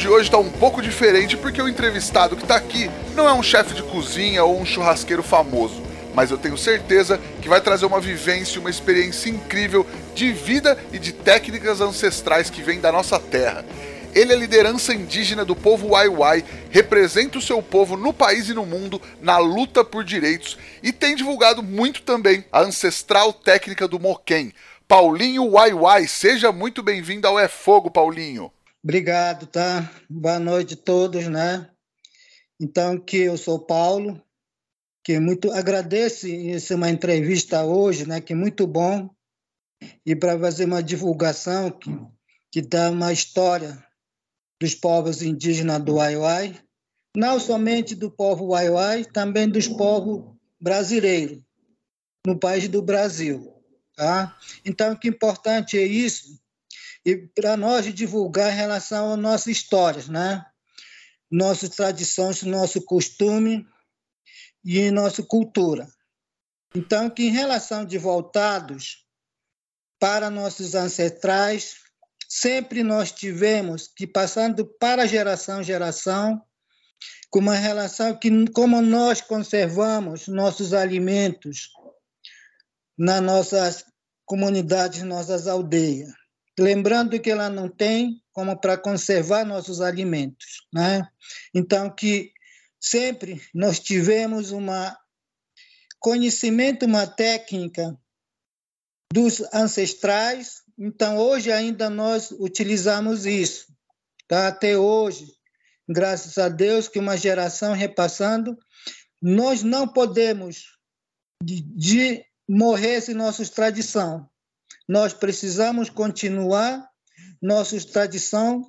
De hoje está um pouco diferente porque o entrevistado que está aqui não é um chefe de cozinha ou um churrasqueiro famoso, mas eu tenho certeza que vai trazer uma vivência e uma experiência incrível de vida e de técnicas ancestrais que vêm da nossa terra. Ele é liderança indígena do povo Waiwai, representa o seu povo no país e no mundo na luta por direitos e tem divulgado muito também a ancestral técnica do Moquém. Paulinho Waiwai, seja muito bem-vindo ao É Fogo, Paulinho. Obrigado, tá? Boa noite a todos, né? Então, que eu sou Paulo, que muito agradeço essa uma entrevista hoje, né? Que é muito bom e para fazer uma divulgação que, que dá uma história dos povos indígenas do Waiwai, não somente do povo Waiwai, também dos povos brasileiros no país do Brasil, tá? Então, que importante é isso e para nós divulgar em relação às nossas histórias, né? Nossas tradições, nosso costume e nossa cultura. Então, que em relação de voltados para nossos ancestrais, sempre nós tivemos que passando para geração geração, com uma relação que como nós conservamos nossos alimentos nas nossas comunidades, nossas aldeias lembrando que ela não tem como para conservar nossos alimentos, né? Então que sempre nós tivemos uma conhecimento, uma técnica dos ancestrais. Então hoje ainda nós utilizamos isso, tá? Até hoje, graças a Deus que uma geração repassando, nós não podemos de, de morrer sem nossas tradições nós precisamos continuar nossa tradição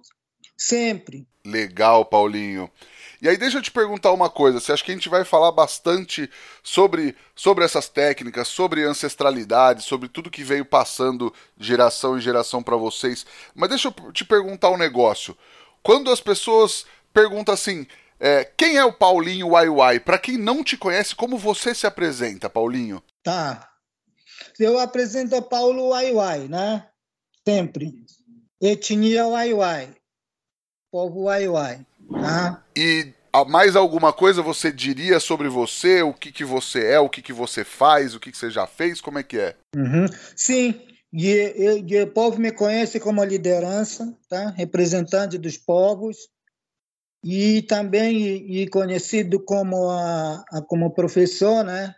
sempre. Legal, Paulinho. E aí deixa eu te perguntar uma coisa, você acha que a gente vai falar bastante sobre, sobre essas técnicas, sobre ancestralidade, sobre tudo que veio passando geração em geração para vocês, mas deixa eu te perguntar um negócio. Quando as pessoas perguntam assim, é, quem é o Paulinho Wai Para quem não te conhece, como você se apresenta, Paulinho? Tá eu apresento a Paulo Waiwai, né? Sempre. Etnia Waiwai. Povo Waiwai. Né? E mais alguma coisa você diria sobre você? O que, que você é? O que, que você faz? O que, que você já fez? Como é que é? Uhum. Sim, e, e, e, o povo me conhece como liderança, tá? representante dos povos, e também e, e conhecido como, a, a, como professor, né?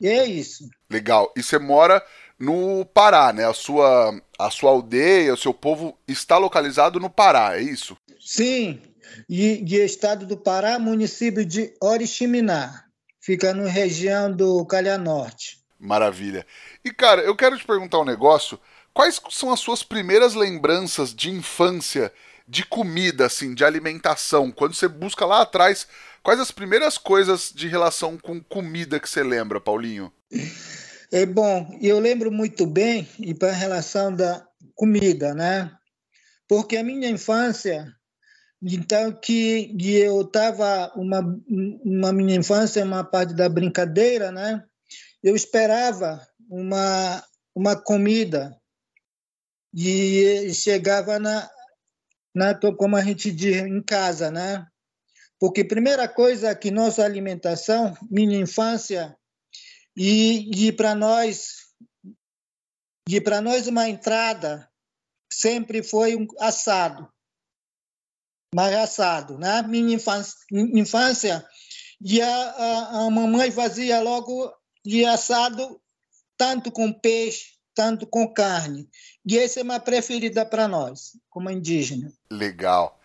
E é isso. Legal. E você mora no Pará, né? A sua, a sua aldeia, o seu povo está localizado no Pará, é isso? Sim. E, e estado do Pará, município de Oriximiná. Fica na região do Calha Norte. Maravilha. E, cara, eu quero te perguntar um negócio. Quais são as suas primeiras lembranças de infância, de comida, assim, de alimentação? Quando você busca lá atrás Quais as primeiras coisas de relação com comida que você lembra, Paulinho? É bom, eu lembro muito bem e para relação da comida, né? Porque a minha infância, então que eu estava uma, uma minha infância uma parte da brincadeira, né? Eu esperava uma uma comida e chegava na, na como a gente diz em casa, né? Porque primeira coisa que nossa alimentação, minha infância, e, e para nós, e para nós uma entrada sempre foi um assado, mas assado, né? Minha infância, infância e a, a, a mamãe fazia logo de assado tanto com peixe, tanto com carne. E essa é uma preferida para nós, como indígena. Legal.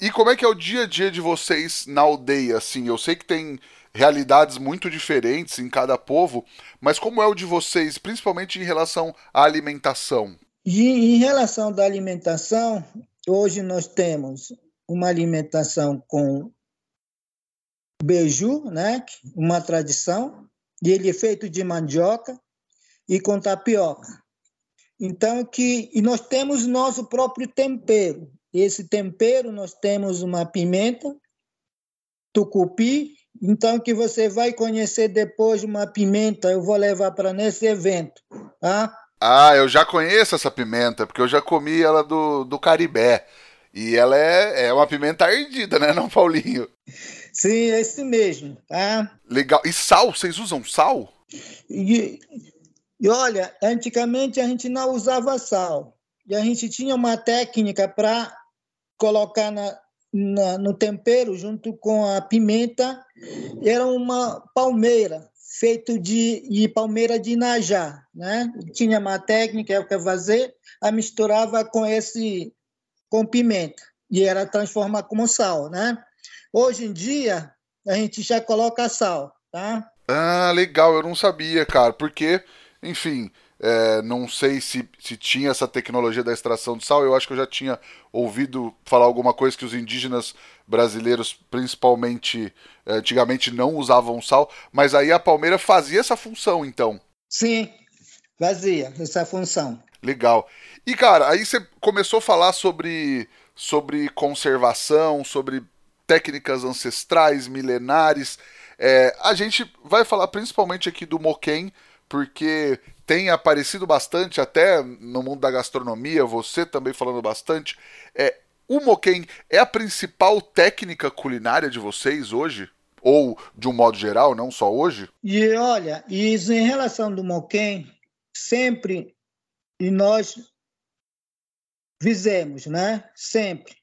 E como é que é o dia a dia de vocês na aldeia, assim? Eu sei que tem realidades muito diferentes em cada povo, mas como é o de vocês, principalmente em relação à alimentação? Em relação da alimentação, hoje nós temos uma alimentação com beiju, né? Uma tradição, e ele é feito de mandioca e com tapioca. Então que e nós temos nosso próprio tempero. Esse tempero nós temos uma pimenta, tucupi, então que você vai conhecer depois uma pimenta, eu vou levar para nesse evento, tá? Ah, eu já conheço essa pimenta, porque eu já comi ela do, do Caribé. E ela é, é uma pimenta ardida, né, não, Paulinho? Sim, é esse mesmo, tá? Legal. E sal, vocês usam sal? E, e olha, antigamente a gente não usava sal. E a gente tinha uma técnica para colocar na, na, no tempero junto com a pimenta. Era uma palmeira, feito de, de palmeira de Inajá, né? Tinha uma técnica é que fazer, a misturava com esse com pimenta e era transformar como sal, né? Hoje em dia a gente já coloca sal, tá? Ah, legal, eu não sabia, cara, porque, enfim, é, não sei se, se tinha essa tecnologia da extração de sal. Eu acho que eu já tinha ouvido falar alguma coisa que os indígenas brasileiros, principalmente é, antigamente, não usavam sal. Mas aí a palmeira fazia essa função, então. Sim, fazia essa função. Legal. E cara, aí você começou a falar sobre, sobre conservação, sobre técnicas ancestrais, milenares. É, a gente vai falar principalmente aqui do moquém, porque tem aparecido bastante, até no mundo da gastronomia, você também falando bastante. É, o moquém é a principal técnica culinária de vocês hoje? Ou de um modo geral, não só hoje? E olha, isso em relação do moquém, sempre e nós fizemos, né? Sempre.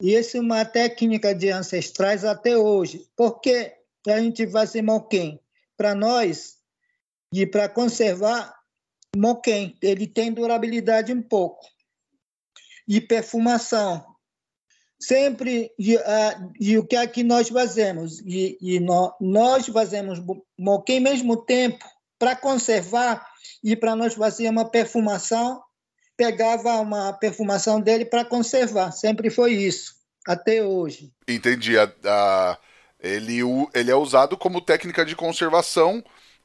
E essa é uma técnica de ancestrais até hoje. Porque a gente faz moquém? Para nós, e para conservar moquém, ele tem durabilidade um pouco. E perfumação. Sempre, e, e o que é que nós fazemos? E, e no, nós fazemos moquém ao mesmo tempo para conservar e para nós fazer uma perfumação, pegava uma perfumação dele para conservar. Sempre foi isso, até hoje. Entendi. A, a, ele, ele é usado como técnica de conservação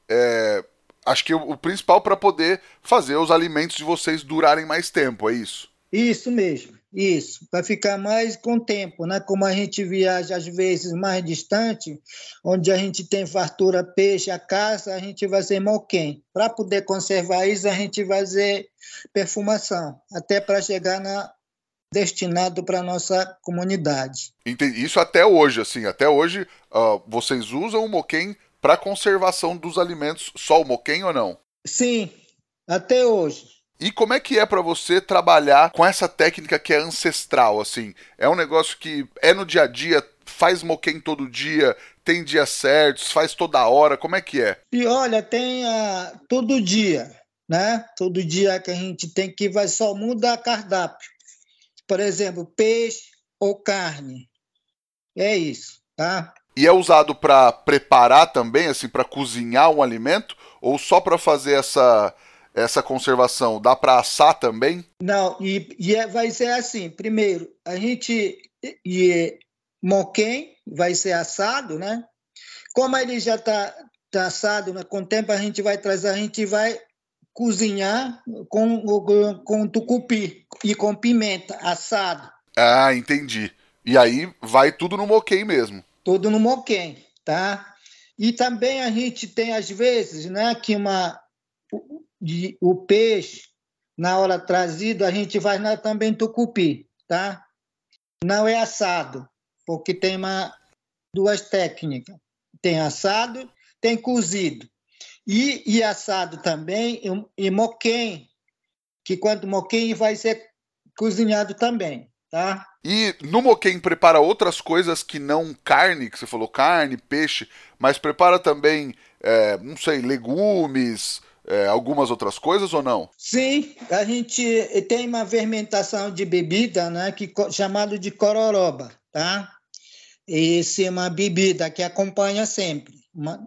é, acho que o, o principal para poder fazer os alimentos de vocês durarem mais tempo, é isso? Isso mesmo, isso. Para ficar mais com tempo, né? Como a gente viaja às vezes mais distante, onde a gente tem fartura peixe, a caça, a gente vai ser moquém. Para poder conservar isso, a gente vai fazer perfumação, até para chegar na destinado para nossa comunidade. Entendi. Isso até hoje, assim, até hoje uh, vocês usam o moquém para conservação dos alimentos só o moquém ou não? Sim, até hoje. E como é que é para você trabalhar com essa técnica que é ancestral, assim? É um negócio que é no dia a dia, faz moquém todo dia, tem dias certos, faz toda hora, como é que é? E olha, tem uh, todo dia, né? Todo dia que a gente tem que vai só mudar cardápio. Por exemplo, peixe ou carne. É isso, tá? E é usado para preparar também, assim, para cozinhar um alimento? Ou só para fazer essa, essa conservação? Dá para assar também? Não, e, e é, vai ser assim: primeiro, a gente. E, moquém vai ser assado, né? Como ele já está tá assado, né? com o tempo a gente vai trazer, a gente vai cozinhar com, com, com tucupi e com pimenta assado. Ah, entendi. E aí vai tudo no moquém mesmo tudo no moquém, tá? E também a gente tem, às vezes, né, que uma, o, o peixe, na hora trazido, a gente faz na, também tucupi, tá? Não é assado, porque tem uma, duas técnicas. Tem assado, tem cozido. E, e assado também, e, e moquém, que quando moquém vai ser cozinhado também, tá? E no Moquém prepara outras coisas que não carne, que você falou carne, peixe, mas prepara também, é, não sei, legumes, é, algumas outras coisas ou não? Sim, a gente tem uma fermentação de bebida, né, que chamado de cororoba, tá? Essa é uma bebida que acompanha sempre, uma,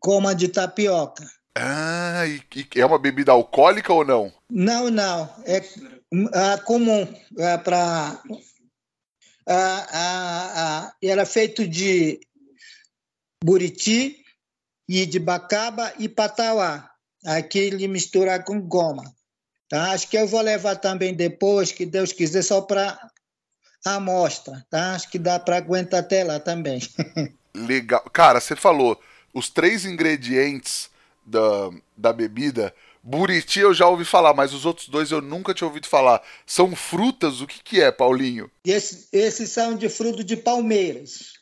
como a de tapioca. Ah, e, e é uma bebida alcoólica ou não? Não, não. É, é comum é para a, a, a, era feito de buriti e de bacaba e patauá. Aquele misturar com goma. Tá? Acho que eu vou levar também depois, que Deus quiser, só para amostra. Tá? Acho que dá para aguentar até lá também. Legal. Cara, você falou os três ingredientes da, da bebida. Buriti eu já ouvi falar, mas os outros dois eu nunca tinha ouvido falar. São frutas? O que, que é, Paulinho? Esse, esses são de fruto de palmeiras.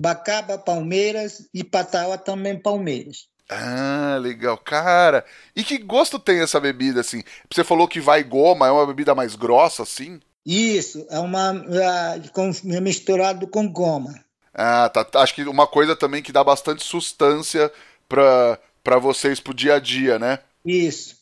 Bacaba, palmeiras e pataua também palmeiras. Ah, legal. Cara, e que gosto tem essa bebida, assim? Você falou que vai goma, é uma bebida mais grossa, assim? Isso, é uma uh, misturado com goma. Ah, tá. Acho que uma coisa também que dá bastante sustância para vocês pro dia a dia, né? Isso.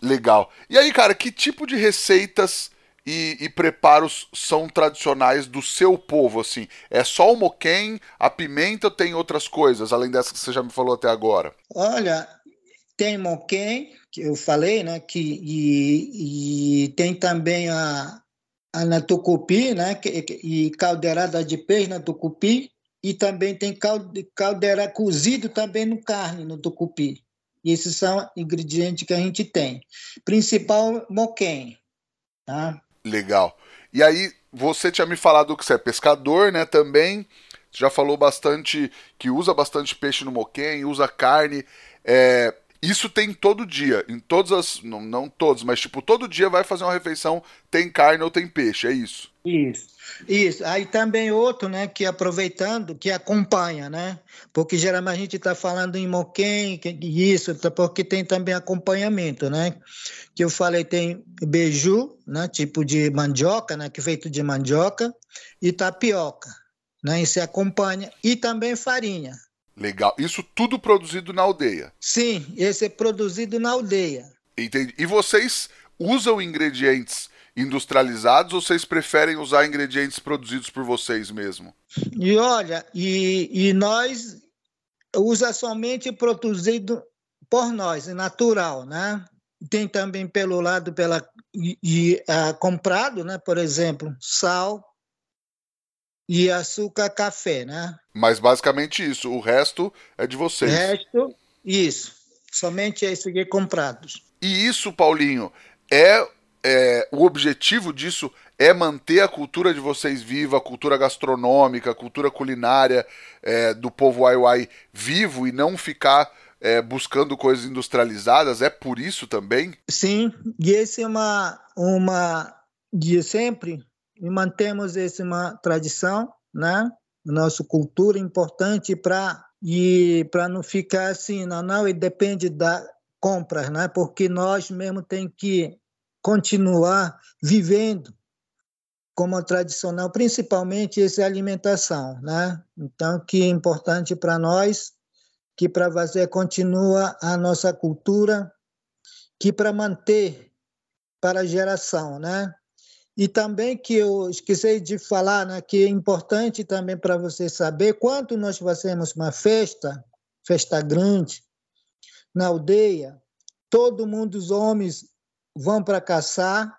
Legal. E aí, cara, que tipo de receitas e, e, preparos são tradicionais do seu povo, assim? É só o moquém, a pimenta ou tem outras coisas, além dessas que você já me falou até agora? Olha, tem moquém, que eu falei, né? Que, e, e tem também a, a na tucupi, né? Que, e caldeirada de peixe na tucupi. E também tem caldeira cozido também no carne, no tucupi. E esses são ingredientes que a gente tem. Principal moquém, tá? Legal. E aí, você tinha me falado que você é pescador, né, também. Já falou bastante que usa bastante peixe no moquém, usa carne. É, isso tem todo dia, em todas as. Não, não todos, mas tipo, todo dia vai fazer uma refeição, tem carne ou tem peixe, é isso. Isso. Isso. Aí também outro, né, que aproveitando, que acompanha, né? Porque geralmente a gente está falando em moquém, isso, tá, porque tem também acompanhamento, né? Que eu falei, tem beiju, né, tipo de mandioca, né, que é feito de mandioca, e tapioca, né? E se acompanha. E também farinha. Legal. Isso tudo produzido na aldeia? Sim, esse é produzido na aldeia. Entendi. E vocês usam ingredientes industrializados ou vocês preferem usar ingredientes produzidos por vocês mesmo? E olha, e, e nós usa somente produzido por nós, é natural, né? Tem também pelo lado pela e, e uh, comprado, né? Por exemplo, sal e açúcar, café, né? Mas basicamente isso. O resto é de vocês. O resto, isso. Somente é isso que é comprado. E isso, Paulinho, é é, o objetivo disso é manter a cultura de vocês viva, a cultura gastronômica, a cultura culinária é, do povo Waiwai vivo e não ficar é, buscando coisas industrializadas? É por isso também? Sim, e esse é uma, uma de sempre, e mantemos essa uma tradição, né? Nossa cultura importante para e para não ficar assim, não, não, e depende da compras, né? Porque nós mesmo tem que continuar vivendo como tradicional, principalmente essa alimentação, né? Então, que é importante para nós, que para fazer continua a nossa cultura, que para manter para a geração, né? E também que eu esqueci de falar, né, que é importante também para você saber quanto nós fazemos uma festa, festa grande, na aldeia, todo mundo, os homens vão para caçar,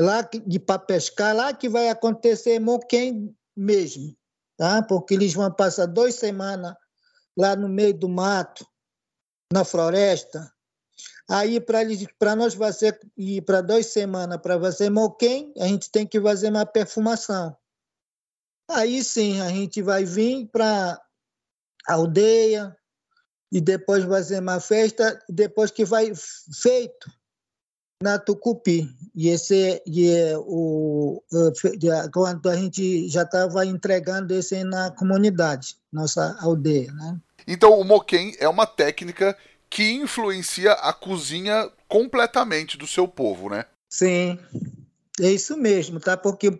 lá de para pescar, lá que vai acontecer moquém mesmo, tá? Porque eles vão passar duas semanas lá no meio do mato, na floresta. Aí para nós fazer ir para duas semanas para fazer moquém, a gente tem que fazer uma perfumação. Aí sim, a gente vai vir para a aldeia e depois fazer uma festa, depois que vai feito, na Tucupi. E esse e é o quando a gente já estava entregando esse na comunidade, nossa aldeia, né? Então o moquém é uma técnica que influencia a cozinha completamente do seu povo, né? Sim. É isso mesmo, tá? Porque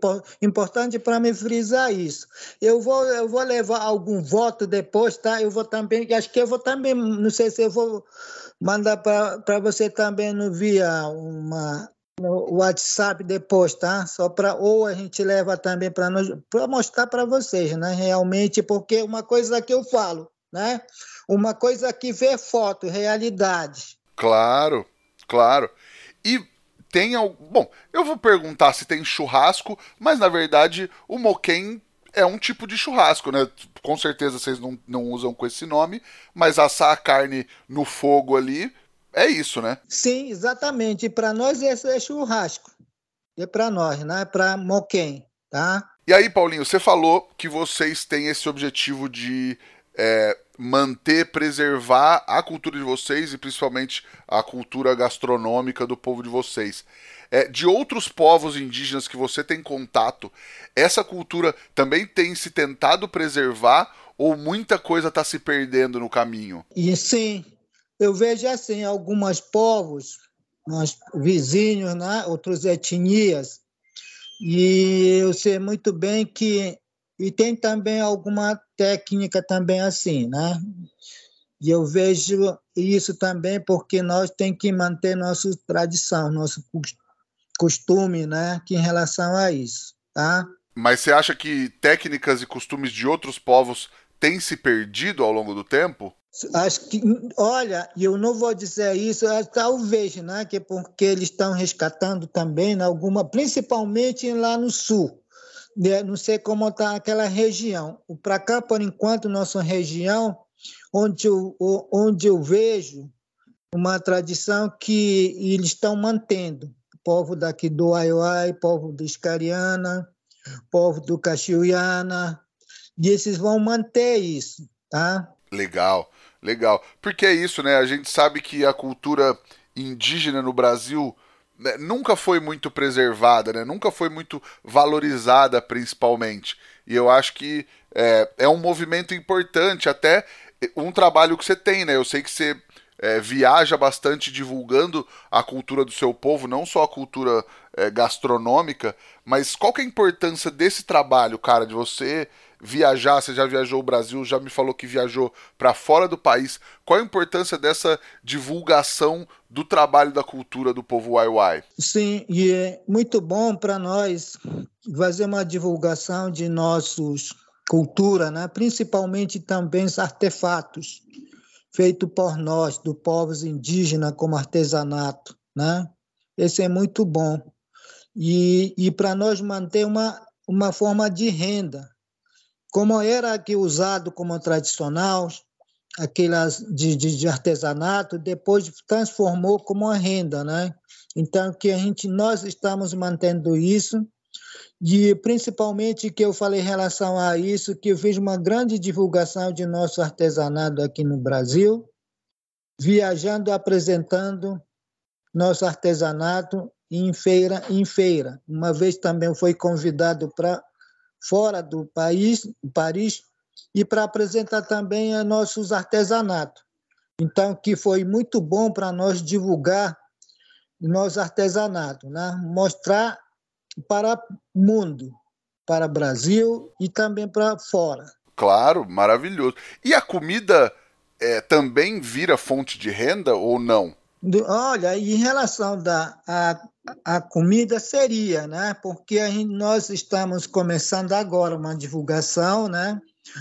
importante para me frisar isso. Eu vou, eu vou levar algum voto depois, tá? Eu vou também, acho que eu vou também, não sei se eu vou mandar para você também no via uma no WhatsApp depois, tá? Só para ou a gente leva também para para mostrar para vocês, né? Realmente, porque uma coisa que eu falo, né? Uma coisa que vê foto, realidade. Claro, claro. E tem bom, eu vou perguntar se tem churrasco, mas na verdade o moquém é um tipo de churrasco, né? Com certeza vocês não, não usam com esse nome, mas assar a carne no fogo ali é isso, né? Sim, exatamente. E para nós esse é churrasco. É para nós, não é para moquém, tá? E aí, Paulinho, você falou que vocês têm esse objetivo de é, manter, preservar a cultura de vocês e principalmente a cultura gastronômica do povo de vocês. É, de outros povos indígenas que você tem contato, essa cultura também tem se tentado preservar ou muita coisa está se perdendo no caminho? E sim, eu vejo assim, alguns povos, nós vizinhos, né, outras etnias, e eu sei muito bem que e tem também alguma técnica também assim, né? E eu vejo isso também porque nós temos que manter nossa tradição, nosso costume, né, que em relação a isso, tá? Mas você acha que técnicas e costumes de outros povos têm se perdido ao longo do tempo? Acho que, olha, eu não vou dizer isso, talvez, né, que é porque eles estão resgatando também né, alguma, principalmente lá no sul? Não sei como está aquela região. Para cá, por enquanto, nossa região, onde eu, onde eu vejo uma tradição que eles estão mantendo. Povo daqui do Aiuai, povo do Iscariana, povo do Caxiuiana, e esses vão manter isso, tá? Legal, legal. Porque é isso, né? A gente sabe que a cultura indígena no Brasil né, nunca foi muito preservada, né? nunca foi muito valorizada, principalmente. E eu acho que é, é um movimento importante, até um trabalho que você tem, né? Eu sei que você é, viaja bastante divulgando a cultura do seu povo, não só a cultura é, gastronômica, mas qual que é a importância desse trabalho, cara, de você viajar, você já viajou o Brasil, já me falou que viajou para fora do país. Qual a importância dessa divulgação do trabalho da cultura do povo Waiwai? Sim, e é muito bom para nós fazer uma divulgação de nossos cultura, né? principalmente também os artefatos feitos por nós, do povos indígenas, como artesanato. Né? Esse é muito bom. E, e para nós manter uma, uma forma de renda, como era aqui usado como tradicional, aquelas de, de, de, artesanato, depois transformou como uma renda, né? Então que a gente nós estamos mantendo isso e principalmente que eu falei em relação a isso que eu fiz uma grande divulgação de nosso artesanato aqui no Brasil, viajando apresentando nosso artesanato em feira em feira. Uma vez também foi convidado para fora do país, Paris, e para apresentar também nossos artesanatos. Então, que foi muito bom para nós divulgar nosso artesanato, né? mostrar para o mundo, para o Brasil e também para fora. Claro, maravilhoso. E a comida é, também vira fonte de renda ou não? Olha, em relação da a, a comida seria, né? Porque gente, nós estamos começando agora uma divulgação, né?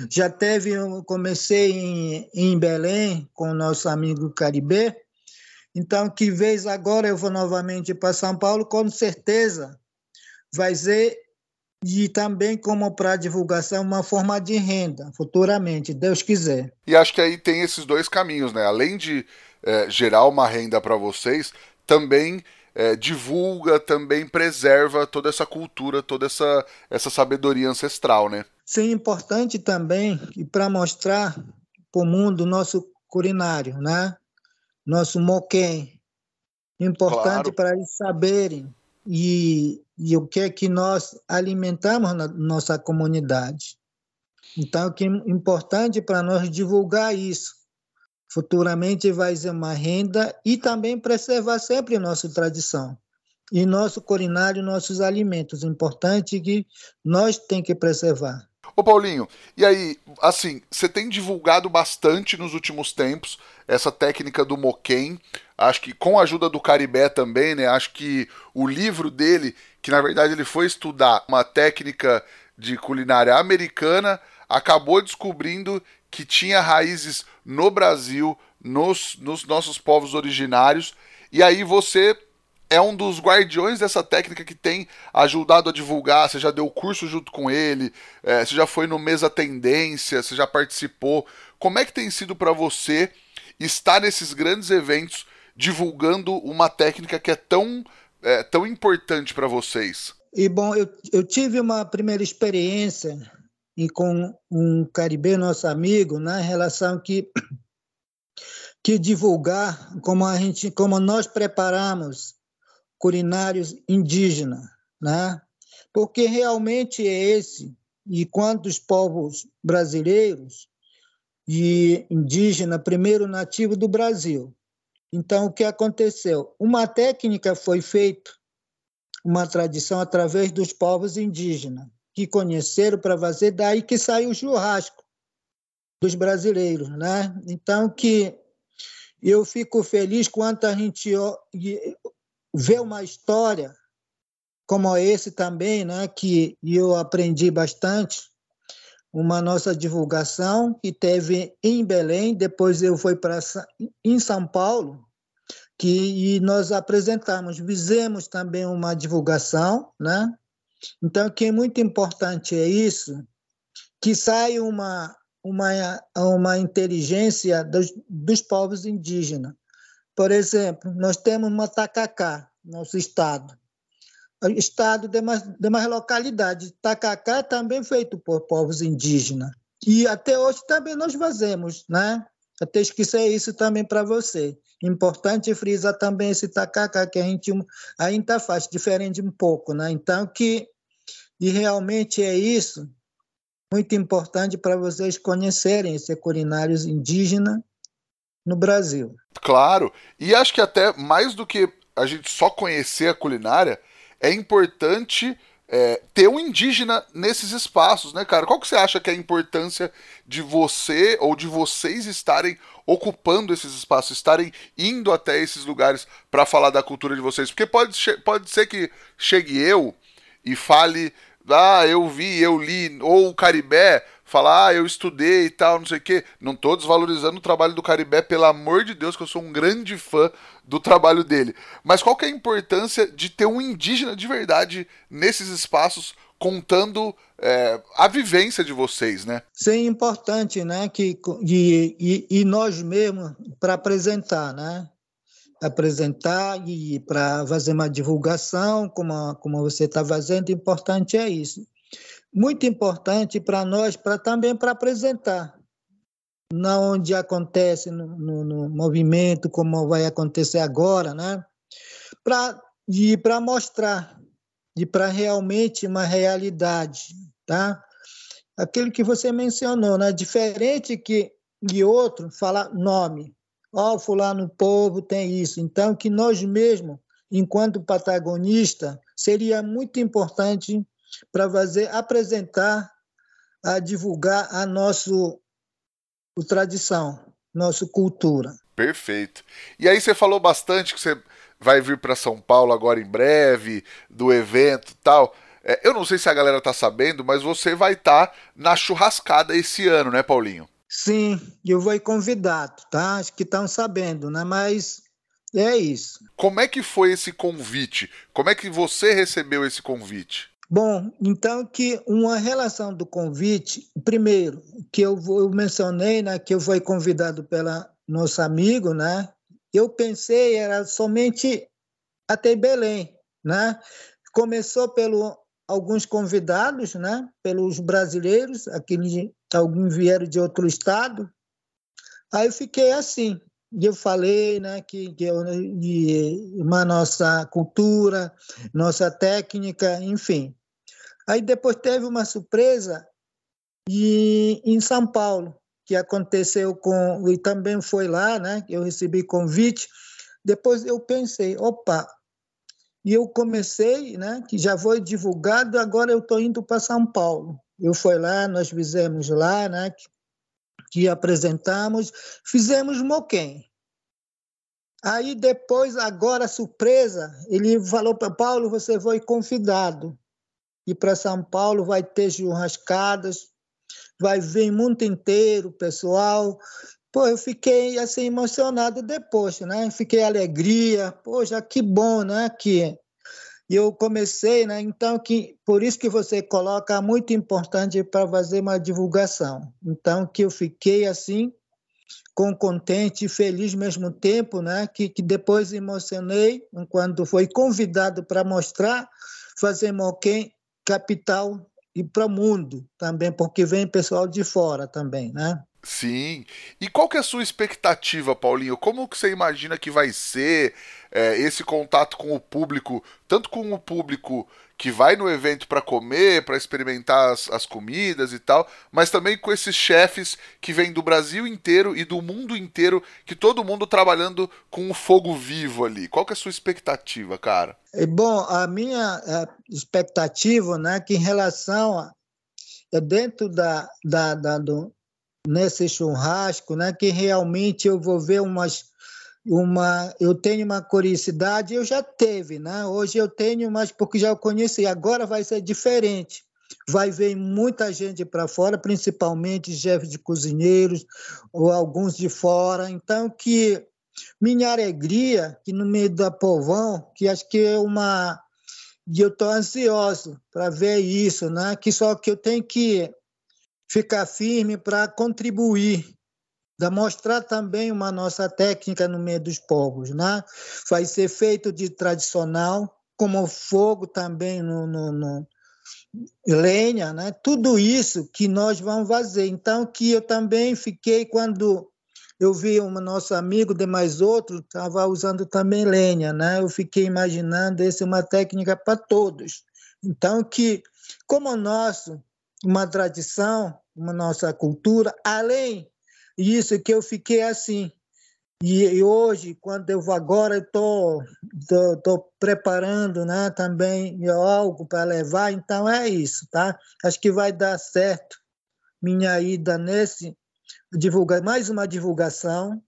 Já teve, eu comecei em, em Belém com o nosso amigo Caribe. Então, que vez agora eu vou novamente para São Paulo, com certeza vai ser e também como para divulgação uma forma de renda futuramente, Deus quiser. E acho que aí tem esses dois caminhos, né? Além de é, gerar uma renda para vocês, também é, divulga, também preserva toda essa cultura, toda essa, essa sabedoria ancestral, né? Sim, importante também e para mostrar para o mundo nosso culinário, né? Nosso moquém. Importante claro. para eles saberem e, e o que é que nós alimentamos na nossa comunidade. Então, que é importante para nós divulgar isso futuramente vai ser uma renda e também preservar sempre nossa tradição e nosso culinário, nossos alimentos. Importante que nós tem que preservar. Ô Paulinho, e aí, assim, você tem divulgado bastante nos últimos tempos essa técnica do moquém, acho que com a ajuda do Caribé também, né? Acho que o livro dele, que na verdade ele foi estudar uma técnica de culinária americana, acabou descobrindo que tinha raízes no Brasil, nos, nos nossos povos originários, e aí você é um dos guardiões dessa técnica que tem ajudado a divulgar. Você já deu curso junto com ele, é, você já foi no Mesa Tendência, você já participou. Como é que tem sido para você estar nesses grandes eventos divulgando uma técnica que é tão, é, tão importante para vocês? E bom, eu, eu tive uma primeira experiência e com um caribe nosso amigo, na né, relação que que divulgar como a gente, como nós preparamos culinários indígenas, né? Porque realmente é esse e quando os povos brasileiros e indígena, primeiro nativo do Brasil. Então, o que aconteceu? Uma técnica foi feita, uma tradição através dos povos indígenas, que conheceram para fazer, daí que saiu o churrasco dos brasileiros. Né? Então, que eu fico feliz quando a gente vê uma história como esse também, né, que eu aprendi bastante, uma nossa divulgação que teve em Belém, depois eu fui para em São Paulo, que e nós apresentamos, fizemos também uma divulgação, né? Então, que é muito importante é isso, que sai uma uma uma inteligência dos, dos povos indígenas. Por exemplo, nós temos uma tacacá, nosso estado. O estado de mais, de mais localidades. Tacacá é também feito por povos indígenas. E até hoje também nós fazemos, né? Até esquecer isso também para você. Importante frisar também esse tacacá que a gente ainda faz, diferente um pouco, né? Então, que e realmente é isso, muito importante para vocês conhecerem esse culinários indígena no Brasil. Claro, e acho que até mais do que a gente só conhecer a culinária, é importante é, ter um indígena nesses espaços, né, cara? Qual que você acha que é a importância de você ou de vocês estarem ocupando esses espaços, estarem indo até esses lugares para falar da cultura de vocês? Porque pode, pode ser que chegue eu e fale, ah, eu vi, eu li, ou o Caribé falar, ah, eu estudei e tal, não sei o quê. Não tô desvalorizando o trabalho do Caribé, pelo amor de Deus, que eu sou um grande fã do trabalho dele. Mas qual que é a importância de ter um indígena de verdade nesses espaços contando é, a vivência de vocês, né? É importante, né? Que, e, e, e nós mesmos, para apresentar, né? Apresentar e para fazer uma divulgação, como, como você está fazendo, importante é isso muito importante para nós, para também para apresentar, na onde acontece no, no, no, movimento, como vai acontecer agora, né? Para e para mostrar e para realmente uma realidade, tá? Aquilo que você mencionou, né? Diferente que de outro falar nome, ó, oh, fulano povo tem isso. Então que nós mesmos, enquanto protagonista, seria muito importante para fazer apresentar, a divulgar a nosso a tradição, nossa cultura. Perfeito. E aí você falou bastante que você vai vir para São Paulo agora em breve, do evento tal. É, eu não sei se a galera tá sabendo, mas você vai estar tá na churrascada esse ano, né, Paulinho? Sim, eu vou convidado, tá? Acho que estão sabendo, né? Mas é isso. Como é que foi esse convite? Como é que você recebeu esse convite? Bom, então que uma relação do convite, primeiro, que eu, eu mencionei, né, que eu fui convidado pela nosso amigo, né? Eu pensei era somente até Belém, né? Começou pelo alguns convidados, né? Pelos brasileiros, aqueles alguns vieram de outro estado. Aí eu fiquei assim, e eu falei né, que, que eu, de uma nossa cultura, nossa técnica, enfim. Aí depois teve uma surpresa e, em São Paulo, que aconteceu com. E também foi lá, né? Eu recebi convite. Depois eu pensei, opa, e eu comecei, né? Que já foi divulgado, agora eu estou indo para São Paulo. Eu fui lá, nós fizemos lá, né? Que, que apresentamos, fizemos moquém. Aí depois, agora surpresa, ele falou para Paulo, você foi convidado e para São Paulo vai ter churrascadas, vai vir mundo inteiro, pessoal, pô, eu fiquei assim emocionado depois, né? Fiquei alegria, poxa, que bom, né? Que eu comecei, né? Então que por isso que você coloca muito importante para fazer uma divulgação. Então que eu fiquei assim com contente e feliz mesmo tempo, né? Que, que depois emocionei quando foi convidado para mostrar fazer Moquém capital e para o mundo também, porque vem pessoal de fora também, né? Sim. E qual que é a sua expectativa, Paulinho? Como que você imagina que vai ser é, esse contato com o público, tanto com o público que vai no evento para comer, para experimentar as, as, comidas e tal, mas também com esses chefes que vêm do Brasil inteiro e do mundo inteiro, que todo mundo trabalhando com o fogo vivo ali. Qual que é a sua expectativa, cara? É, bom, a minha a expectativa, né, que em relação a é dentro da, da, da do, nesse churrasco, né, que realmente eu vou ver umas uma eu tenho uma curiosidade, eu já teve, né? Hoje eu tenho, mas porque já conheci, agora vai ser diferente. Vai ver muita gente para fora, principalmente chefes de cozinheiros ou alguns de fora. Então que minha alegria que no meio da povão, que acho que é uma e eu estou ansioso para ver isso, né? Que só que eu tenho que ficar firme para contribuir, para mostrar também uma nossa técnica no meio dos povos. Né? Vai ser feito de tradicional, como fogo também no, no, no lenha, né? tudo isso que nós vamos fazer. Então, que eu também fiquei, quando eu vi um nosso amigo de mais outro, estava usando também lenha, né? eu fiquei imaginando, essa é uma técnica para todos. Então, que como o nosso uma tradição, uma nossa cultura, além disso que eu fiquei assim. E, e hoje, quando eu vou agora, estou tô, tô, tô, preparando né, também algo para levar, então é isso, tá? Acho que vai dar certo minha ida nesse divulgar mais uma divulgação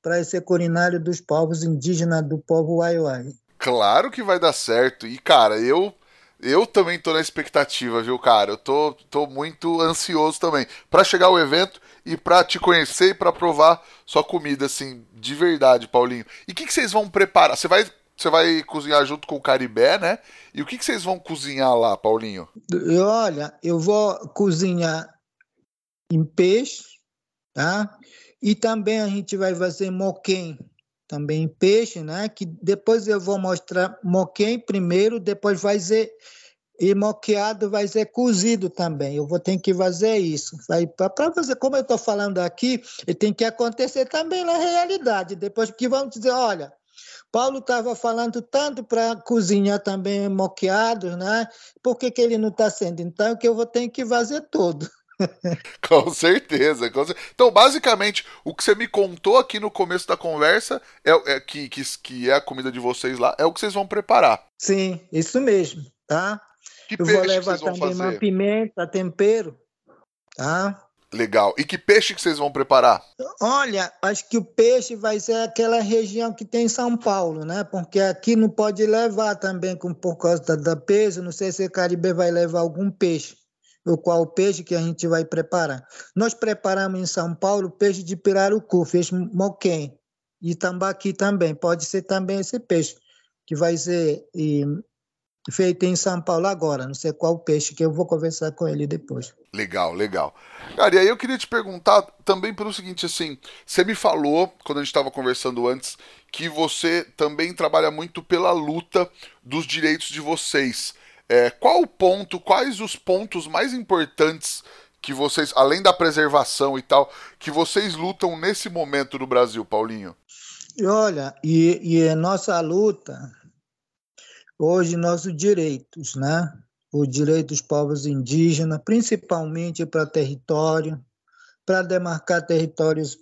para esse culinário dos povos indígenas do povo Waiwai. Claro que vai dar certo. E cara, eu eu também tô na expectativa, viu, cara? Eu tô, tô muito ansioso também para chegar ao evento e para te conhecer e para provar sua comida, assim, de verdade, Paulinho. E o que, que vocês vão preparar? Você vai, você vai cozinhar junto com o Caribé, né? E o que, que vocês vão cozinhar lá, Paulinho? Olha, eu vou cozinhar em peixe, tá? E também a gente vai fazer moquém também peixe, né? Que depois eu vou mostrar moquém primeiro, depois vai ser e moqueado vai ser cozido também. Eu vou ter que fazer isso. Para fazer, como eu estou falando aqui, tem que acontecer também na realidade. Depois que vamos dizer, olha, Paulo estava falando tanto para cozinhar também moqueados, né? Por que, que ele não está sendo? Então, que eu vou ter que fazer tudo. com, certeza, com certeza. Então, basicamente, o que você me contou aqui no começo da conversa é, é que, que, que, é a comida de vocês lá, é o que vocês vão preparar. Sim, isso mesmo, tá? Que Eu vou levar também uma pimenta, tempero, tá? Legal. E que peixe que vocês vão preparar? Olha, acho que o peixe vai ser aquela região que tem em São Paulo, né? Porque aqui não pode levar também com, por causa da, da peso. Não sei se o Caribe vai levar algum peixe o qual o peixe que a gente vai preparar. Nós preparamos em São Paulo peixe de pirarucu, peixe moquém, e tambaqui também, pode ser também esse peixe, que vai ser e, feito em São Paulo agora, não sei qual peixe, que eu vou conversar com ele depois. Legal, legal. Cara, e aí eu queria te perguntar também pelo seguinte, assim, você me falou, quando a gente estava conversando antes, que você também trabalha muito pela luta dos direitos de vocês. É, qual o ponto, quais os pontos mais importantes que vocês, além da preservação e tal, que vocês lutam nesse momento no Brasil, Paulinho? Olha, e, e a nossa luta, hoje, nossos direitos, né? Os direitos dos povos indígenas, principalmente para território, para demarcar territórios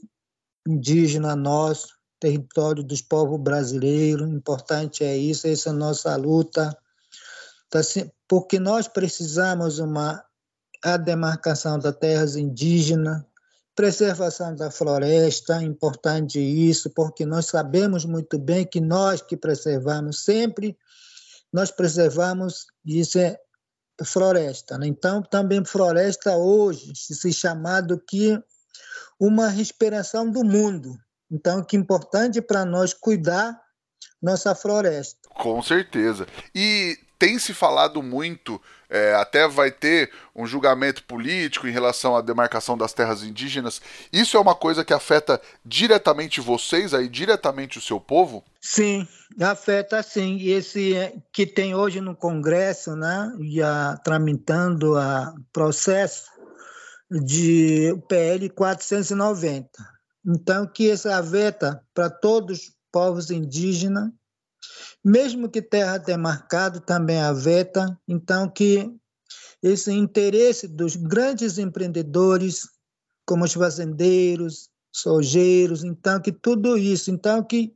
indígenas nossos, território dos povos brasileiros, importante é isso, essa é a nossa luta porque nós precisamos uma a demarcação das terras indígenas, preservação da floresta, importante isso, porque nós sabemos muito bem que nós que preservamos sempre, nós preservamos isso é floresta. Né? Então, também floresta hoje se chamado que uma respiração do mundo. Então, que é importante para nós cuidar nossa floresta. Com certeza. E tem se falado muito, é, até vai ter um julgamento político em relação à demarcação das terras indígenas. Isso é uma coisa que afeta diretamente vocês, aí diretamente o seu povo? Sim, afeta sim. E esse é, que tem hoje no Congresso, né, já tramitando a processo de PL 490. Então, que essa aveta para todos os povos indígenas mesmo que terra demarcado também aveta, então que esse interesse dos grandes empreendedores, como os fazendeiros, sojeiros, então que tudo isso, então que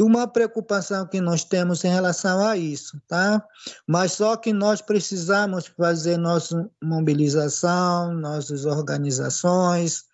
uma preocupação que nós temos em relação a isso, tá? Mas só que nós precisamos fazer nossa mobilização, nossas organizações,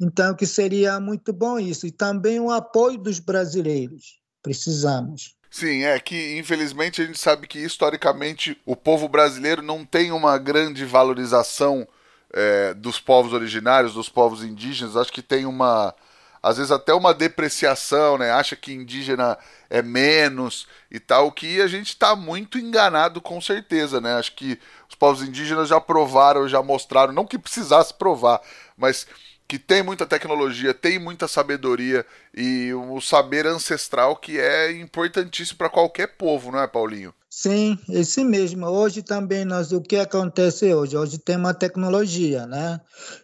então que seria muito bom isso e também o apoio dos brasileiros. Precisamos. Sim, é que infelizmente a gente sabe que historicamente o povo brasileiro não tem uma grande valorização é, dos povos originários, dos povos indígenas. Acho que tem uma, às vezes até uma depreciação, né? Acha que indígena é menos e tal, que a gente está muito enganado com certeza, né? Acho que os povos indígenas já provaram, já mostraram, não que precisasse provar, mas que tem muita tecnologia, tem muita sabedoria e o saber ancestral que é importantíssimo para qualquer povo, não é, Paulinho? Sim, esse mesmo. Hoje também nós o que acontece hoje? Hoje tem uma tecnologia, né?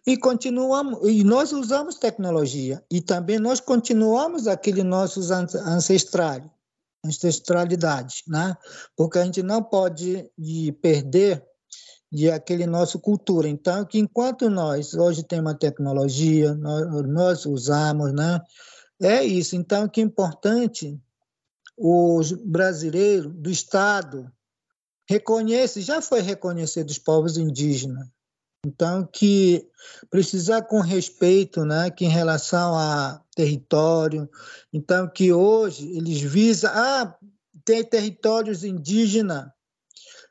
E continuamos e nós usamos tecnologia e também nós continuamos aquele nossos ancestrais, ancestralidade, né? Porque a gente não pode perder de aquele nosso cultura. Então, que enquanto nós hoje temos a tecnologia, nós, nós usamos, né? É isso. Então, que é importante os brasileiros do Estado reconhece, já foi reconhecido os povos indígenas. Então, que precisar com respeito, né, que em relação a território, então que hoje eles visam, ah, tem territórios indígenas,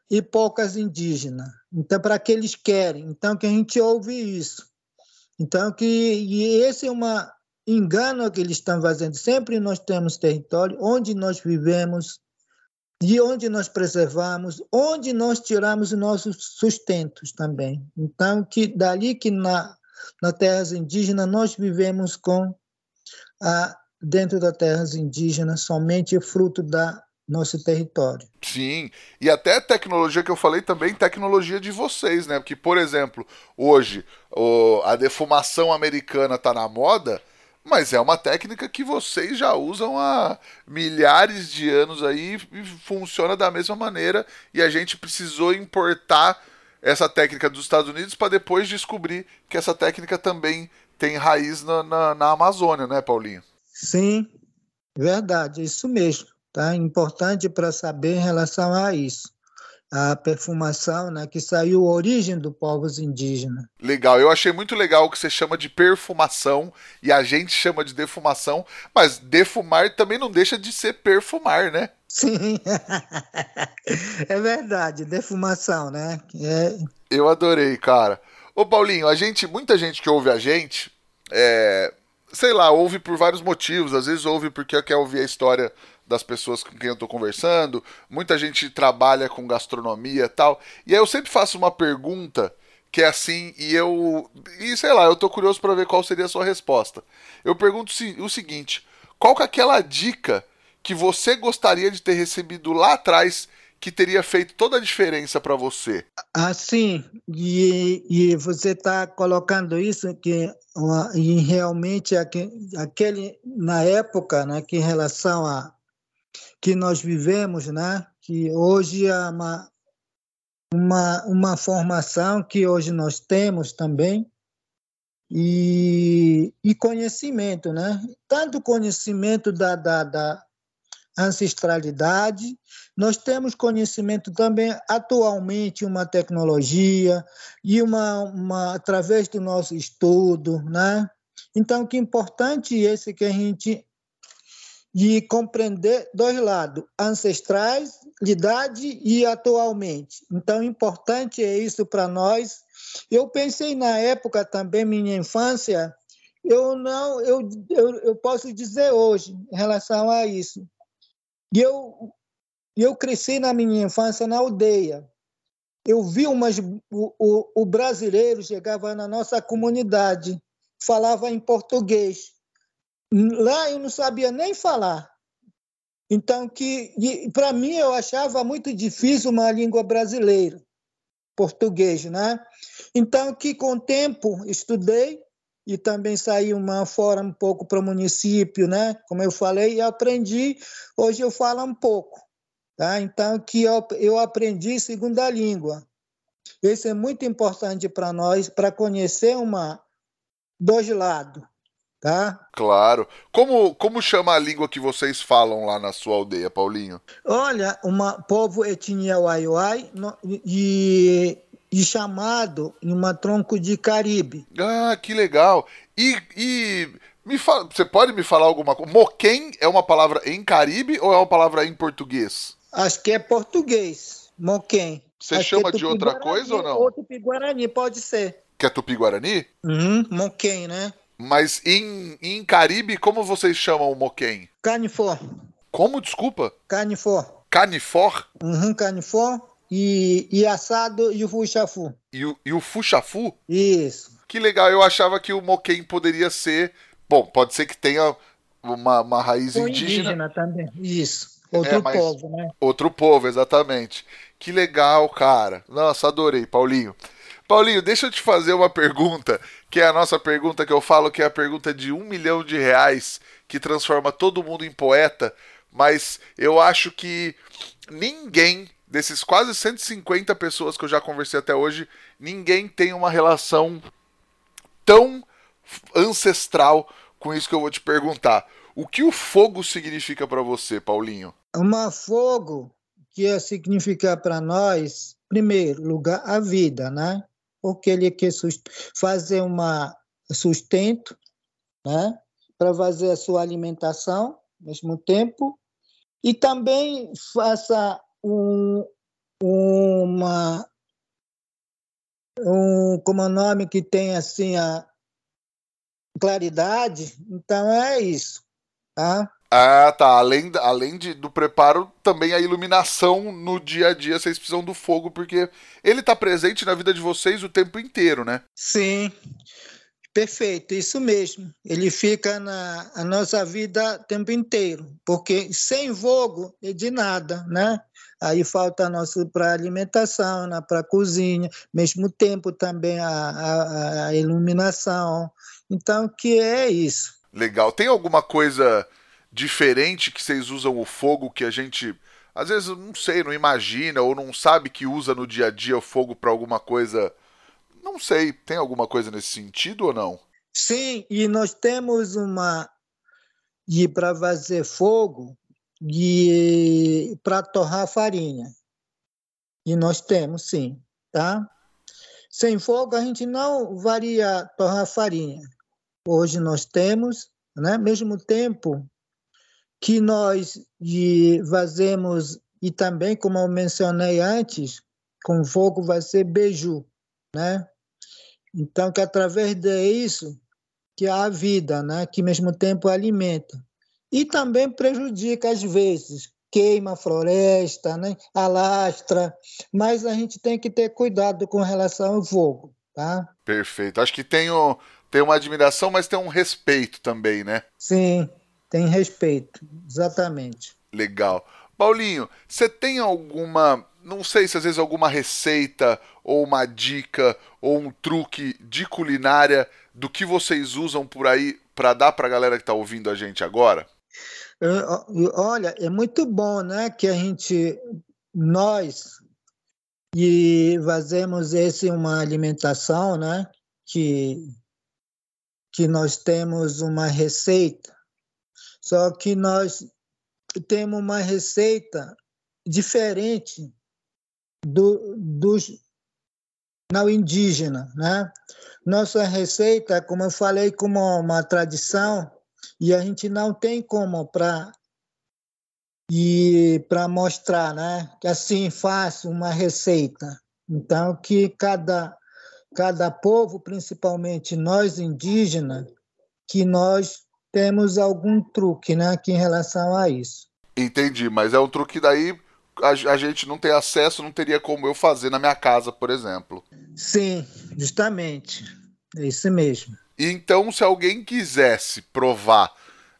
e poucas indígenas. Então, para que eles querem? Então, que a gente ouve isso. Então, que e esse é um engano que eles estão fazendo. Sempre nós temos território onde nós vivemos, de onde nós preservamos, onde nós tiramos os nossos sustentos também. Então, que dali que na, na terras indígenas nós vivemos com a dentro das terras indígenas somente fruto da nosso território. Sim, e até a tecnologia que eu falei também, tecnologia de vocês, né? Porque, por exemplo, hoje o, a defumação americana está na moda, mas é uma técnica que vocês já usam há milhares de anos aí e funciona da mesma maneira e a gente precisou importar essa técnica dos Estados Unidos para depois descobrir que essa técnica também tem raiz na, na, na Amazônia, né, Paulinho? Sim, verdade, isso mesmo tá? Importante para saber em relação a isso. A perfumação, né, que saiu a origem dos povos indígenas. Legal, eu achei muito legal o que você chama de perfumação e a gente chama de defumação, mas defumar também não deixa de ser perfumar, né? Sim, é verdade, defumação, né? É... Eu adorei, cara. Ô Paulinho, a gente, muita gente que ouve a gente, é, sei lá, ouve por vários motivos. Às vezes ouve porque quer ouvir a história das pessoas com quem eu estou conversando. Muita gente trabalha com gastronomia e tal. E aí eu sempre faço uma pergunta que é assim, e eu. E sei lá, eu tô curioso para ver qual seria a sua resposta. Eu pergunto o seguinte: qual que é aquela dica que você gostaria de ter recebido lá atrás que teria feito toda a diferença para você? Assim, e, e você está colocando isso que e realmente aquele na época, né, que em relação a que nós vivemos, né? que hoje é uma, uma, uma formação que hoje nós temos também, e, e conhecimento, né? tanto conhecimento da, da, da ancestralidade, nós temos conhecimento também atualmente uma tecnologia e uma, uma através do nosso estudo, né? Então que importante esse que a gente de compreender dois lados, ancestrais, idade e atualmente. Então, importante é isso para nós. Eu pensei na época também, minha infância, eu não, eu, eu, eu posso dizer hoje em relação a isso. Eu, eu cresci na minha infância na aldeia. Eu vi umas, o, o, o brasileiro chegava na nossa comunidade, falava em português. Lá eu não sabia nem falar. Então, que para mim eu achava muito difícil uma língua brasileira, português, né? Então, que com o tempo estudei e também saí uma fora um pouco para o município, né? Como eu falei, e aprendi. Hoje eu falo um pouco, tá? Então, que eu, eu aprendi segunda língua. Isso é muito importante para nós, para conhecer uma dois lados, tá? Claro. Como, como chama a língua que vocês falam lá na sua aldeia, Paulinho? Olha, uma povo etnia Waiwai e, e chamado em uma tronco de Caribe. Ah, que legal. E, e me fala, você pode me falar alguma coisa? Moquém é uma palavra em Caribe ou é uma palavra em português? Acho que é português. Moquém. Você Acho chama é de outra coisa ou não? Ou Tupi-Guarani, pode ser. Que é Tupi-Guarani? Uhum, Moquém, né? Mas em, em Caribe, como vocês chamam o moquém? Canifor. Como, desculpa? Canifor. Canifor? Uhum, canifor. E, e assado e o fuxafu. E o, e o fuxafu? Isso. Que legal, eu achava que o moquém poderia ser... Bom, pode ser que tenha uma, uma raiz Ou indígena. indígena também. Isso. Outro É, povo, né? Outro povo, exatamente. Que legal, cara. Nossa, adorei, Paulinho. Paulinho, deixa eu te fazer uma pergunta, que é a nossa pergunta que eu falo que é a pergunta de um milhão de reais, que transforma todo mundo em poeta, mas eu acho que ninguém, desses quase 150 pessoas que eu já conversei até hoje, ninguém tem uma relação tão ancestral com isso que eu vou te perguntar. O que o fogo significa pra você, Paulinho? Uma fogo que significa para nós, primeiro lugar, a vida, né? Porque ele quer fazer uma sustento, né? Para fazer a sua alimentação, ao mesmo tempo, e também faça um, uma um como é nome que tem assim a claridade. Então é isso, tá? Ah, tá. Além, além de, do preparo, também a iluminação no dia a dia, vocês precisam do fogo, porque ele tá presente na vida de vocês o tempo inteiro, né? Sim, perfeito, isso mesmo. Ele fica na nossa vida o tempo inteiro, porque sem fogo é de nada, né? Aí falta nosso para alimentação, né? para cozinha, mesmo tempo também a, a, a iluminação. Então, que é isso? Legal. Tem alguma coisa diferente que vocês usam o fogo que a gente às vezes não sei, não imagina ou não sabe que usa no dia a dia o fogo pra alguma coisa? Não sei. Tem alguma coisa nesse sentido ou não? Sim, e nós temos uma e para fazer fogo e para torrar farinha. E nós temos, sim, tá? Sem fogo a gente não varia torrar farinha. Hoje nós temos, né? Mesmo tempo que nós fazemos e também como eu mencionei antes, com fogo vai ser beiju, né? Então que através disso que há vida, né? Que ao mesmo tempo alimenta e também prejudica às vezes, queima a floresta, né? Alastra, mas a gente tem que ter cuidado com relação ao fogo, tá? Perfeito. Acho que tem, o, tem uma admiração, mas tem um respeito também, né? Sim, tem respeito, exatamente. Legal. Paulinho, você tem alguma, não sei se às vezes alguma receita ou uma dica ou um truque de culinária do que vocês usam por aí para dar para a galera que está ouvindo a gente agora? Olha, é muito bom, né, que a gente, nós, e fazemos esse uma alimentação, né, que que nós temos uma receita, só que nós temos uma receita diferente do, dos não indígena, né? Nossa receita, como eu falei, como uma tradição e a gente não tem como para e para mostrar, né? Que assim faz uma receita. Então que cada cada povo, principalmente nós indígenas, que nós temos algum truque né, aqui em relação a isso. Entendi, mas é um truque daí a, a, gente não tem acesso, não teria como eu fazer na minha casa, por exemplo. Sim, justamente. É isso mesmo. Então, se alguém quisesse provar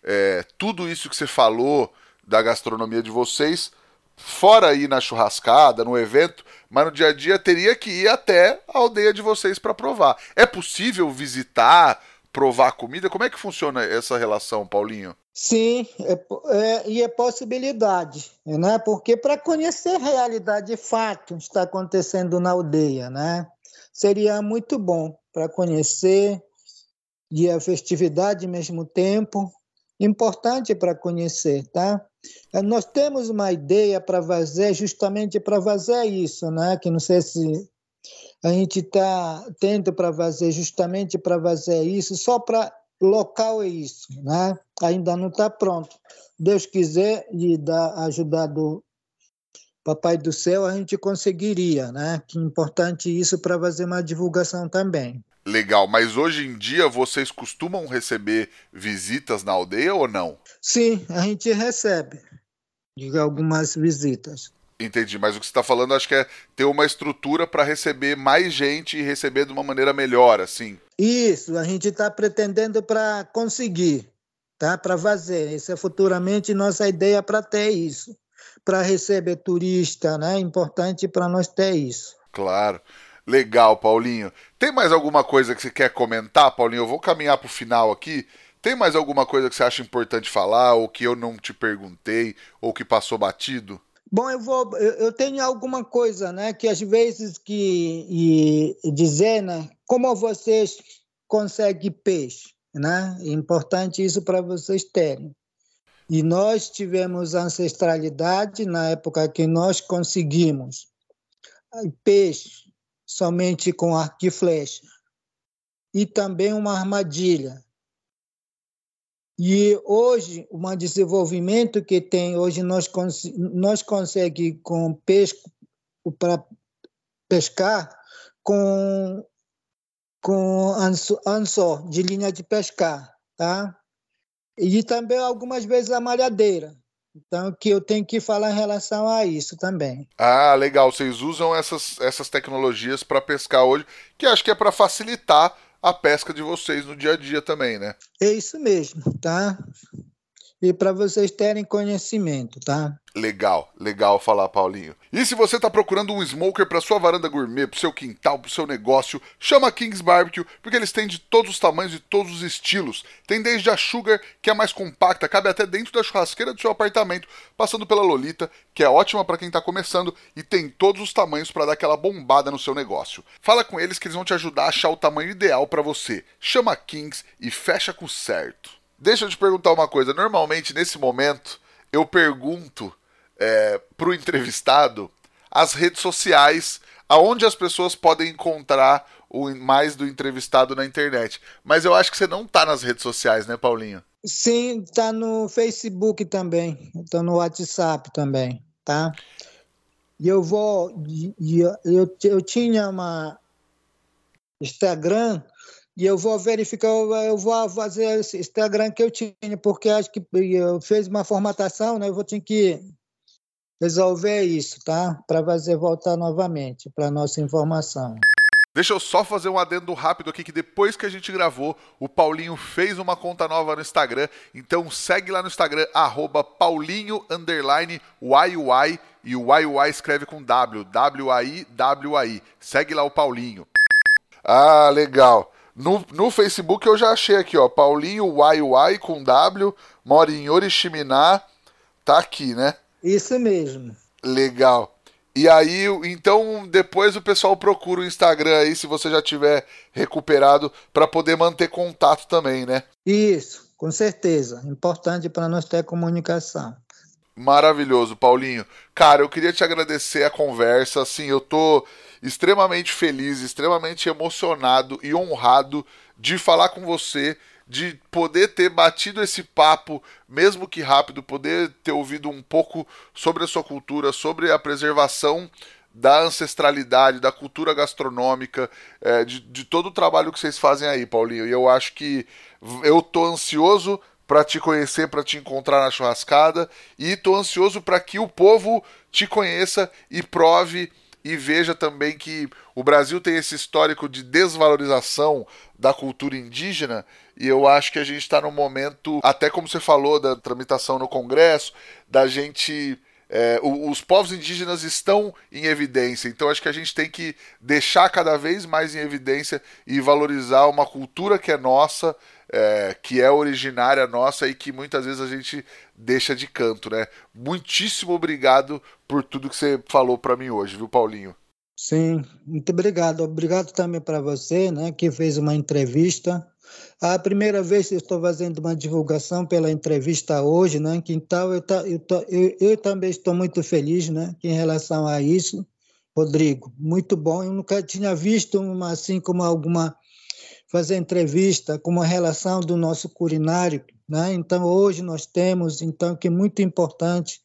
é, tudo isso que você falou da gastronomia de vocês, fora ir na churrascada, no evento, mas no dia a dia teria que ir até a aldeia de vocês para provar. É possível visitar, provar comida? Como é que funciona essa relação, Paulinho? Sim, é, é, e é possibilidade, né? Porque para conhecer a realidade de fato está acontecendo na aldeia, né? Seria muito bom para conhecer e a festividade ao mesmo tempo, importante para conhecer, tá? É, nós temos uma ideia para fazer, justamente para fazer isso, né? Que não sei se a gente está tendo para fazer, justamente para fazer isso, só para local é isso, né? Ainda não está pronto. Deus quiser e dar ajudar do Papai do Céu, a gente conseguiria, né? Que importante isso para fazer uma divulgação também. Legal, mas hoje em dia vocês costumam receber visitas na aldeia ou não? Sim, a gente recebe de algumas visitas. Entendi, mas o que você está falando acho que é ter uma estrutura para receber mais gente e receber de uma maneira melhor, assim. Isso, a gente está pretendendo para conseguir, tá? Para fazer. Isso é futuramente nossa ideia para ter isso, para receber turista, né? É importante para nós ter isso. Claro. Legal, Paulinho. Tem mais alguma coisa que você quer comentar, Paulinho? Eu vou caminhar para o final aqui. Tem mais alguma coisa que você acha importante falar, ou que eu não te perguntei, ou que passou batido? Bom, eu vou, eu tenho alguma coisa, né, que às vezes que e, dizer, né, como vocês conseguem peixe, né? É importante isso para vocês terem. E nós tivemos ancestralidade na época que nós conseguimos peixe somente com arco e flecha, e também uma armadilha. E hoje, um desenvolvimento que tem, hoje nós, cons nós conseguimos com pesco para pescar com, com anzol, de linha de pescar, tá? E também algumas vezes a malhadeira. Então, que eu tenho que falar em relação a isso também. Ah, legal. Vocês usam essas, essas tecnologias para pescar hoje, que acho que é para facilitar a pesca de vocês no dia a dia também, né? É isso mesmo, tá? E para vocês terem conhecimento, tá? Legal, legal falar, Paulinho. E se você está procurando um smoker para sua varanda gourmet, para seu quintal, para seu negócio, chama Kings Barbecue, porque eles têm de todos os tamanhos e todos os estilos. Tem desde a Sugar, que é mais compacta, cabe até dentro da churrasqueira do seu apartamento, passando pela Lolita, que é ótima para quem está começando e tem todos os tamanhos para dar aquela bombada no seu negócio. Fala com eles que eles vão te ajudar a achar o tamanho ideal para você. Chama Kings e fecha com certo. Deixa eu te perguntar uma coisa. Normalmente, nesse momento, eu pergunto é, para o entrevistado as redes sociais, aonde as pessoas podem encontrar o mais do entrevistado na internet. Mas eu acho que você não está nas redes sociais, né, Paulinho? Sim, está no Facebook também. Estou no WhatsApp também, tá? E eu vou. Eu, eu, eu tinha uma Instagram e eu vou verificar, eu vou fazer esse Instagram que eu tinha, porque acho que eu fiz uma formatação, né? Eu vou ter que resolver isso, tá? Para fazer voltar novamente para nossa informação. Deixa eu só fazer um adendo rápido aqui que depois que a gente gravou, o Paulinho fez uma conta nova no Instagram. Então segue lá no Instagram, arroba Paulinho YY, e o YY escreve com W, W-A-I-W-A-I. Segue lá o Paulinho. Ah, legal. No, no Facebook eu já achei aqui, ó. Paulinho YY com W, mora em Oriximiná. Tá aqui, né? Isso mesmo. Legal. E aí, então, depois o pessoal procura o Instagram aí, se você já tiver recuperado, para poder manter contato também, né? Isso, com certeza. Importante para nós ter comunicação. Maravilhoso, Paulinho. Cara, eu queria te agradecer a conversa. Assim, eu tô extremamente feliz, extremamente emocionado e honrado de falar com você, de poder ter batido esse papo, mesmo que rápido, poder ter ouvido um pouco sobre a sua cultura, sobre a preservação da ancestralidade, da cultura gastronômica, é, de, de todo o trabalho que vocês fazem aí, Paulinho. E eu acho que eu tô ansioso para te conhecer, para te encontrar na churrascada e tô ansioso para que o povo te conheça e prove e veja também que o Brasil tem esse histórico de desvalorização da cultura indígena e eu acho que a gente está no momento, até como você falou da tramitação no Congresso, da gente é, os povos indígenas estão em evidência, então acho que a gente tem que deixar cada vez mais em evidência e valorizar uma cultura que é nossa, é, que é originária nossa e que muitas vezes a gente deixa de canto, né? Muitíssimo obrigado por tudo que você falou para mim hoje, viu, Paulinho? Sim, muito obrigado. Obrigado também para você, né, que fez uma entrevista. A primeira vez que estou fazendo uma divulgação pela entrevista hoje, né, então eu, eu, eu, eu também estou muito feliz, né, em relação a isso. Rodrigo, muito bom. Eu nunca tinha visto uma assim como alguma fazer entrevista com uma relação do nosso culinário, né? Então hoje nós temos então que é muito importante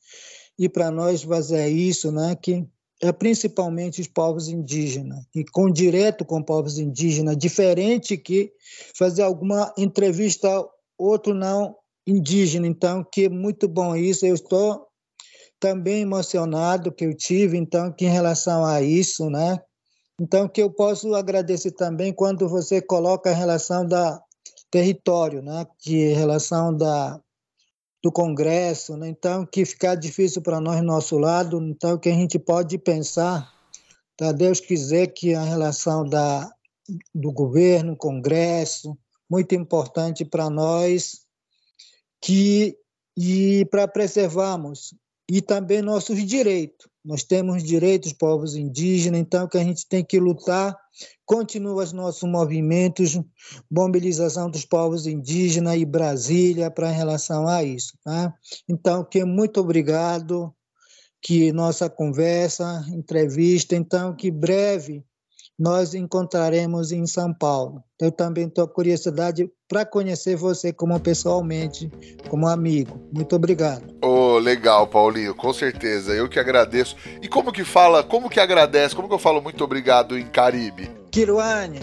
e para nós fazer isso, né, que é principalmente os povos indígenas, e com direto com povos indígenas, diferente que fazer alguma entrevista outro não indígena. Então, que é muito bom isso. Eu estou também emocionado que eu tive, então, que em relação a isso, né? Então, que eu posso agradecer também quando você coloca a relação da território, né? Que relação da do Congresso, né? então que ficar difícil para nós nosso lado, então que a gente pode pensar, tá? Deus quiser que a relação da do governo, Congresso, muito importante para nós, que e para preservarmos e também nossos direitos. Nós temos direitos povos indígenas, então que a gente tem que lutar Continua os nossos movimentos, mobilização dos povos indígenas e Brasília para relação a isso. Tá? Então, que muito obrigado, que nossa conversa, entrevista, então, que breve nós encontraremos em São Paulo. Eu também estou curiosidade para conhecer você como pessoalmente, como amigo. Muito obrigado. Oh, legal, Paulinho, com certeza. Eu que agradeço. E como que fala, como que agradece, como que eu falo muito obrigado em Caribe? Kiruane.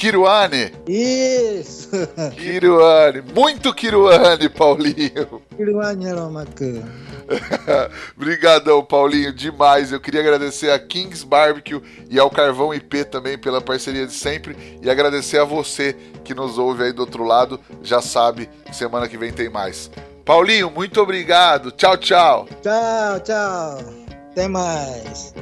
Kiruane? Isso! Kiruane, muito Kiruane, Paulinho. Kiruane era uma cana. Obrigadão, Paulinho, demais. Eu queria agradecer a Kings Barbecue e ao Carvão IP também pela parceria de sempre e agradecer a você que nos ouve aí do outro lado. Já sabe, semana que vem tem mais. Paulinho, muito obrigado. Tchau, tchau. Tchau, tchau. Até mais.